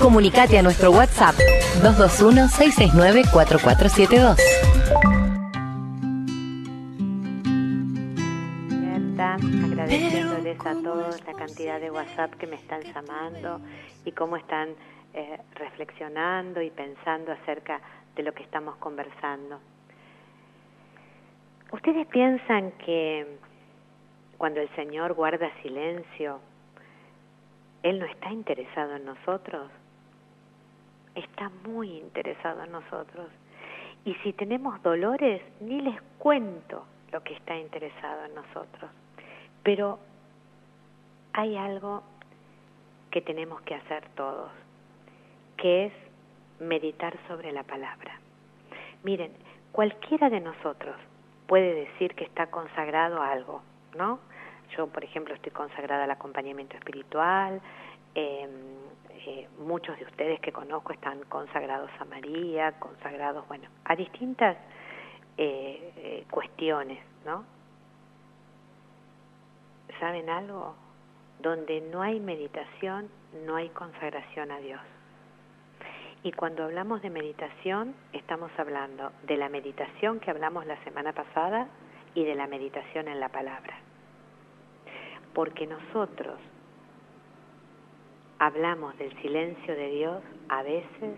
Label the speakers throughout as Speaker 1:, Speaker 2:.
Speaker 1: Comunicate a nuestro WhatsApp 221-669-4472.
Speaker 2: agradeciéndoles a todos la cantidad de WhatsApp que me están llamando y cómo están eh, reflexionando y pensando acerca de lo que estamos conversando. ¿Ustedes piensan que cuando el Señor guarda silencio, Él no está interesado en nosotros? Está muy interesado en nosotros. Y si tenemos dolores, ni les cuento lo que está interesado en nosotros. Pero hay algo que tenemos que hacer todos, que es meditar sobre la palabra. Miren, cualquiera de nosotros puede decir que está consagrado a algo, ¿no? Yo, por ejemplo, estoy consagrada al acompañamiento espiritual, em, muchos de ustedes que conozco están consagrados a María, consagrados, bueno, a distintas eh, eh, cuestiones, ¿no? ¿Saben algo? Donde no hay meditación, no hay consagración a Dios. Y cuando hablamos de meditación, estamos hablando de la meditación que hablamos la semana pasada y de la meditación en la palabra. Porque nosotros hablamos del silencio de Dios a veces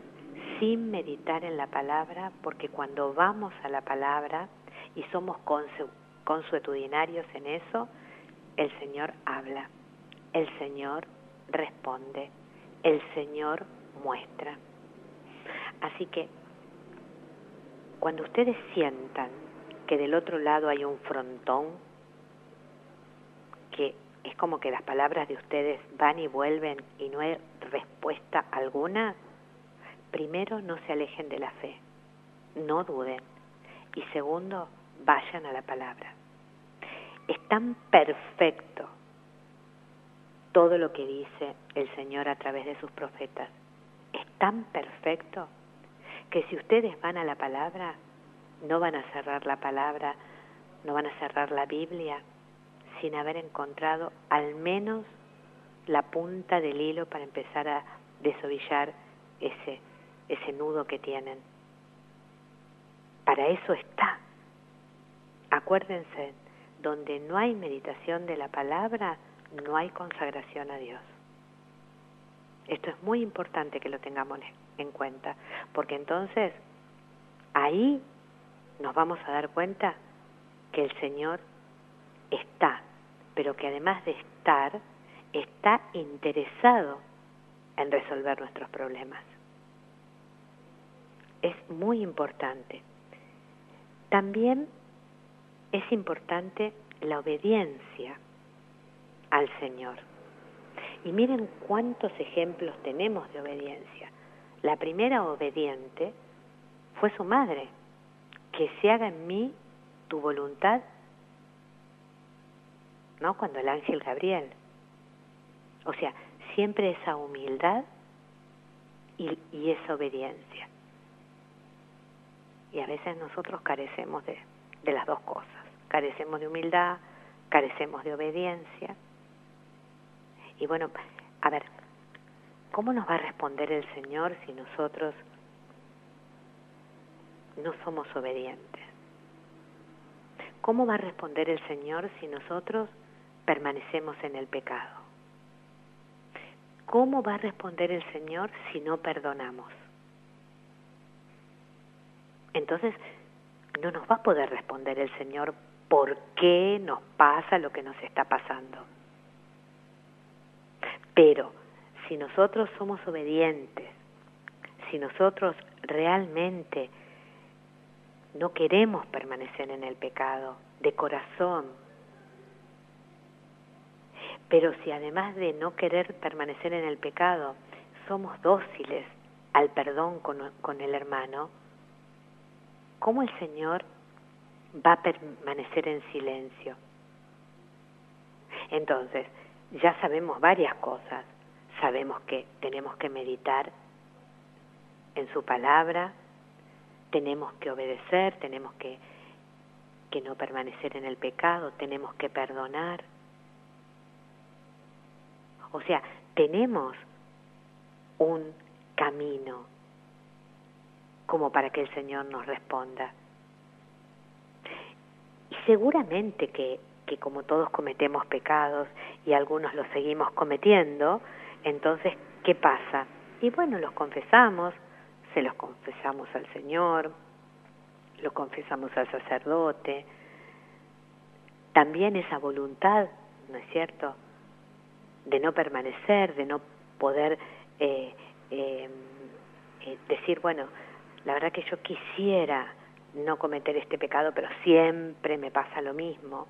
Speaker 2: sin meditar en la palabra, porque cuando vamos a la palabra y somos consuetudinarios en eso, el Señor habla, el Señor responde, el Señor muestra. Así que cuando ustedes sientan que del otro lado hay un frontón, es como que las palabras de ustedes van y vuelven y no hay respuesta alguna, primero no se alejen de la fe, no duden. Y segundo, vayan a la palabra. Es tan perfecto todo lo que dice el Señor a través de sus profetas. Es tan perfecto que si ustedes van a la palabra, no van a cerrar la palabra, no van a cerrar la Biblia sin haber encontrado al menos la punta del hilo para empezar a desovillar ese, ese nudo que tienen. Para eso está. Acuérdense, donde no hay meditación de la palabra, no hay consagración a Dios. Esto es muy importante que lo tengamos en cuenta, porque entonces ahí nos vamos a dar cuenta que el Señor está, pero que además de estar, está interesado en resolver nuestros problemas. Es muy importante. También es importante la obediencia al Señor. Y miren cuántos ejemplos tenemos de obediencia. La primera obediente fue su madre, que se haga en mí tu voluntad, ¿no? Cuando el ángel Gabriel. O sea, siempre esa humildad y, y esa obediencia. Y a veces nosotros carecemos de, de las dos cosas. Carecemos de humildad, carecemos de obediencia. Y bueno, a ver, ¿cómo nos va a responder el Señor si nosotros no somos obedientes? ¿Cómo va a responder el Señor si nosotros permanecemos en el pecado? ¿Cómo va a responder el Señor si no perdonamos? Entonces, no nos va a poder responder el Señor por qué nos pasa lo que nos está pasando. Pero si nosotros somos obedientes, si nosotros realmente no queremos permanecer en el pecado de corazón, pero si además de no querer permanecer en el pecado, somos dóciles al perdón con, el hermano, ¿cómo el Señor va a permanecer en silencio? Entonces, ya sabemos varias cosas. Sabemos que tenemos que meditar en su palabra, tenemos que obedecer, tenemos que, que no permanecer en el pecado, tenemos que perdonar. O sea, tenemos un camino como para que el Señor nos responda. Y seguramente que, que como todos cometemos pecados y algunos los seguimos cometiendo, entonces, ¿qué pasa? Y bueno, los confesamos, se los confesamos al Señor, lo confesamos al sacerdote. También esa voluntad, ¿no es cierto?, de no permanecer, de no poder eh, eh, eh, decir, bueno, la verdad que yo quisiera no cometer este pecado, pero siempre me pasa lo mismo.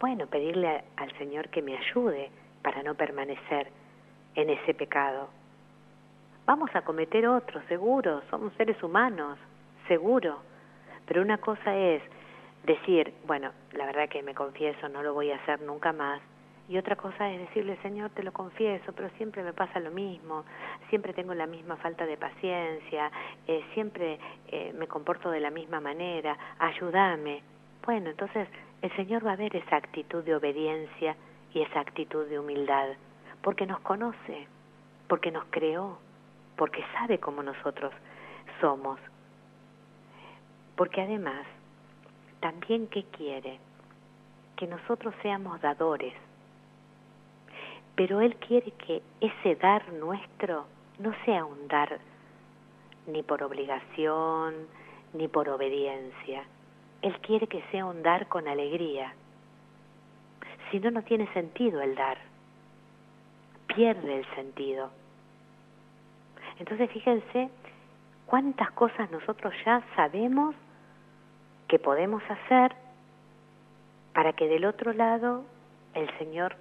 Speaker 2: Bueno, pedirle al Señor que me ayude para no permanecer en ese pecado. Vamos a cometer otro, seguro, somos seres humanos, seguro. Pero una cosa es decir, bueno, la verdad que me confieso, no lo voy a hacer nunca más, y otra cosa es decirle, Señor, te lo confieso, pero siempre me pasa lo mismo, siempre tengo la misma falta de paciencia, eh, siempre eh, me comporto de la misma manera, ayúdame. Bueno, entonces el Señor va a ver esa actitud de obediencia y esa actitud de humildad, porque nos conoce, porque nos creó, porque sabe cómo nosotros somos. Porque además, también ¿qué quiere? Que nosotros seamos dadores pero Él quiere que ese dar nuestro no sea un dar ni por obligación, ni por obediencia. Él quiere que sea un dar con alegría. Si no, no tiene sentido el dar. Pierde el sentido. Entonces fíjense cuántas cosas nosotros ya sabemos que podemos hacer para que del otro lado el Señor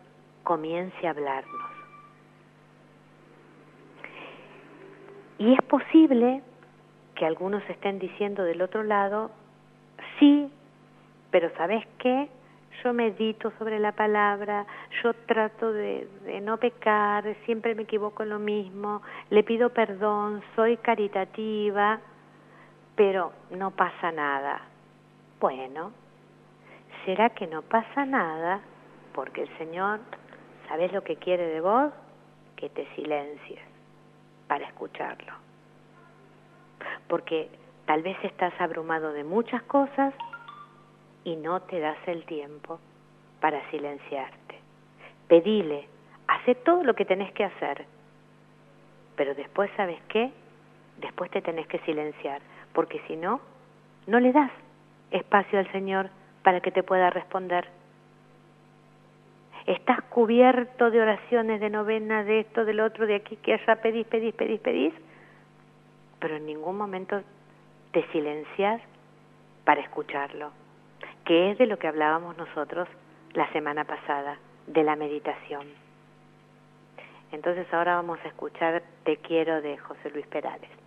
Speaker 2: comience a hablarnos. Y es posible que algunos estén diciendo del otro lado, sí, pero ¿sabes qué? Yo medito sobre la palabra, yo trato de, de, no pecar, siempre me equivoco en lo mismo, le pido perdón, soy caritativa, pero no pasa nada. Bueno, ¿será que no pasa nada? Porque el Señor ¿Sabes lo que quiere de vos? Que te silencies para escucharlo. Porque tal vez estás abrumado de muchas cosas y no te das el tiempo para silenciarte. Pedile, hace todo lo que tenés que hacer, pero después, ¿sabes qué? Después te tenés que silenciar, porque si no, no le das espacio al Señor para que te pueda responder estás cubierto de oraciones, de novenas, de esto, del otro, de aquí, que allá pedís, pedís, pedís, pedís, pero en ningún momento te silencias para escucharlo, que es de lo que hablábamos nosotros la semana pasada, de la meditación. Entonces ahora vamos a escuchar Te quiero de José Luis Perales.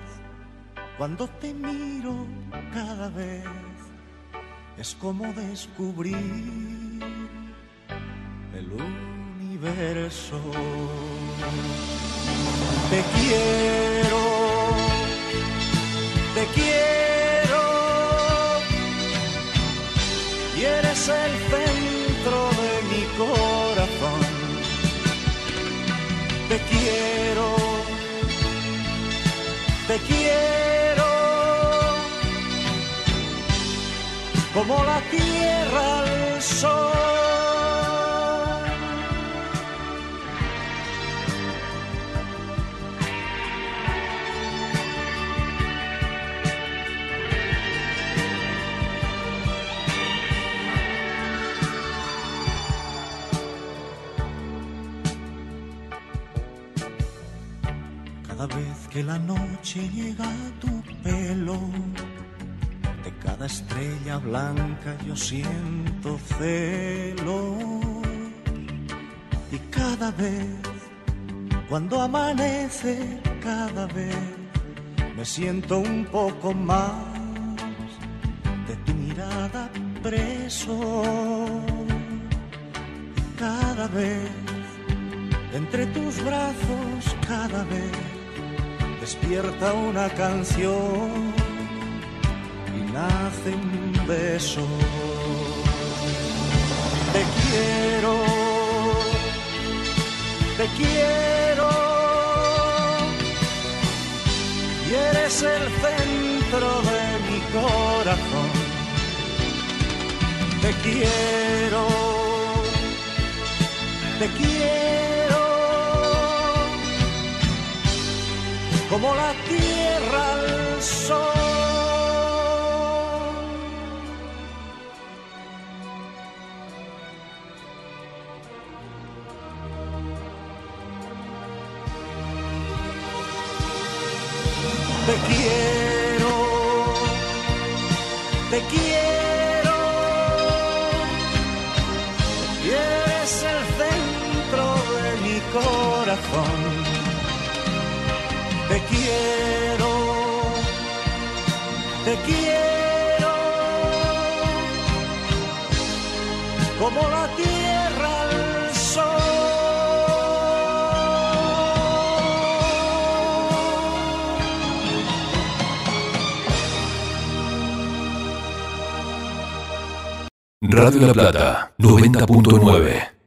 Speaker 3: cuando te miro cada vez es como descubrir el universo. Te quiero, como la tierra al sol. Cada vez que la noche llega a tu pelo, estrella blanca yo siento celo. Y cada vez, cuando amanece, cada vez me siento un poco más de tu mirada preso. Cada vez, entre tus brazos, cada vez despierta una canción nace un beso. Te quiero, te quiero. Y eres el centro de mi corazón. Te quiero, te quiero. Como la tierra al sol. Te quiero, te quiero. Y eres el centro de mi corazón. Te quiero, te quiero. Como la tierra
Speaker 4: Radio La Plata 90.9